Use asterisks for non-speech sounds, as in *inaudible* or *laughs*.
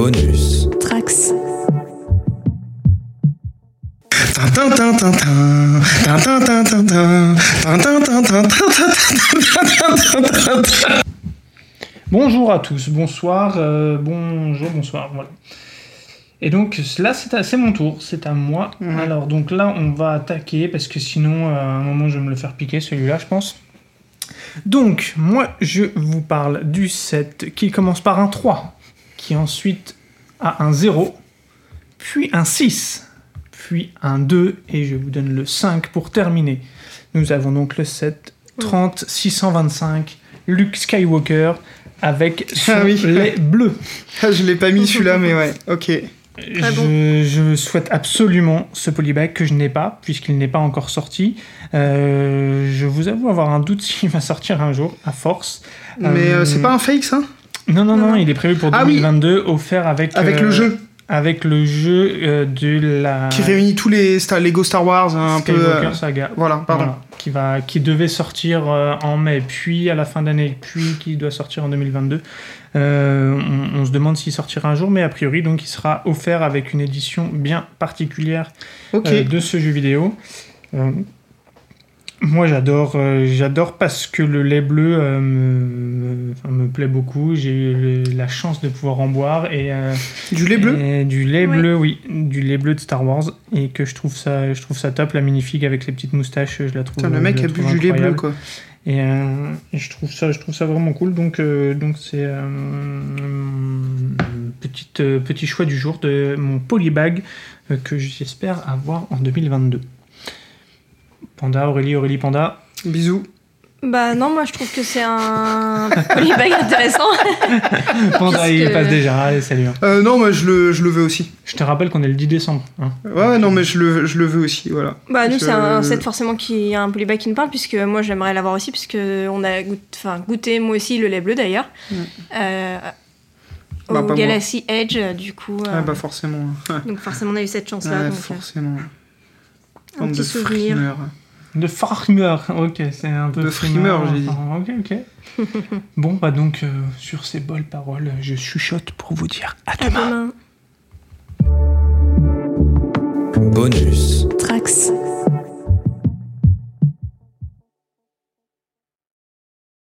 Bonus. Trax. Bonjour à tous, bonsoir, euh, bonjour, bonsoir, voilà. Et donc là, c'est à- c'est mon tour, c'est à moi. Alors donc là, on va attaquer parce que sinon, euh, à un moment, je vais me le faire piquer celui-là, je pense. Donc, moi, je vous parle du set qui commence par un 3, qui ensuite a un 0, puis un 6, puis un 2, et je vous donne le 5 pour terminer. Nous avons donc le set 30 625 Luke Skywalker avec son Ah oui. lait bleu. Ah, je l'ai pas mis celui-là, mais ouais, ok. Très bon. Je, je souhaite absolument ce polybag que je n'ai pas, puisqu'il n'est pas encore sorti. Euh, je vous avoue avoir un doute *laughs* s'il va sortir un jour, à force. Mais euh, Euh, c'est pas un fake ça? Non, non, non, il est prévu pour Ah oui. 2022, offert avec, Avec euh, le jeu Avec le jeu euh, de la qui réunit tous les Star, Lego Star Wars un peu. Skywalker euh, Saga. Voilà, pardon. Voilà, qui, va, qui devait sortir euh, en mai, puis à la fin d'année, puis qui doit sortir en 2022. Euh, on, on se demande s'il sortira un jour, mais a priori, donc, il sera offert avec une édition bien particulière euh, de ce jeu vidéo. Moi, j'adore, euh, j'adore parce que le lait bleu euh, me, me- plaît beaucoup. J'ai eu le- la chance de pouvoir en boire et euh, du lait bleu et du lait Oui. bleu, oui, du lait bleu de Star Wars et que je trouve ça, je trouve ça top. La minifig avec les petites moustaches, je la trouve. Putain, le mec a bu du lait bleu incroyable. quoi. Et, euh, et je trouve ça, je trouve ça vraiment cool. Donc, euh, donc c'est euh, petite, euh, petit choix du jour de mon polybag euh, que j'espère avoir en 2022. Panda, Aurélie, Aurélie Panda. Bisous. Bah non, moi je trouve que c'est un *laughs* polybag intéressant. *laughs* Panda, Puisque- il passe déjà. Allez, salut. hein. Euh, non, moi je le, je le veux aussi. Je te rappelle qu'on est le 10 décembre. hein. Ouais, non, mais je le, je le veux aussi, voilà. Bah nous Je- c'est un set forcément qui a un polybag qui nous parle puisque moi j'aimerais l'avoir aussi puisque on a goût- enfin, goûté moi aussi le lait bleu d'ailleurs. Mm. Euh, au Bah, moi. Galaxy Edge euh, du coup. euh, Ah bah forcément. Ouais, Donc forcément on a eu cette chance là. Ouais, donc, euh, forcément. un Bande petit de souvenir. De frimeur. Ok, c'est un peu. De frimeur, j'ai dit. Ok, ok. *laughs* bon, bah donc, euh, sur ces belles paroles, je chuchote pour vous dire à À demain. demain. Bonus. Trax.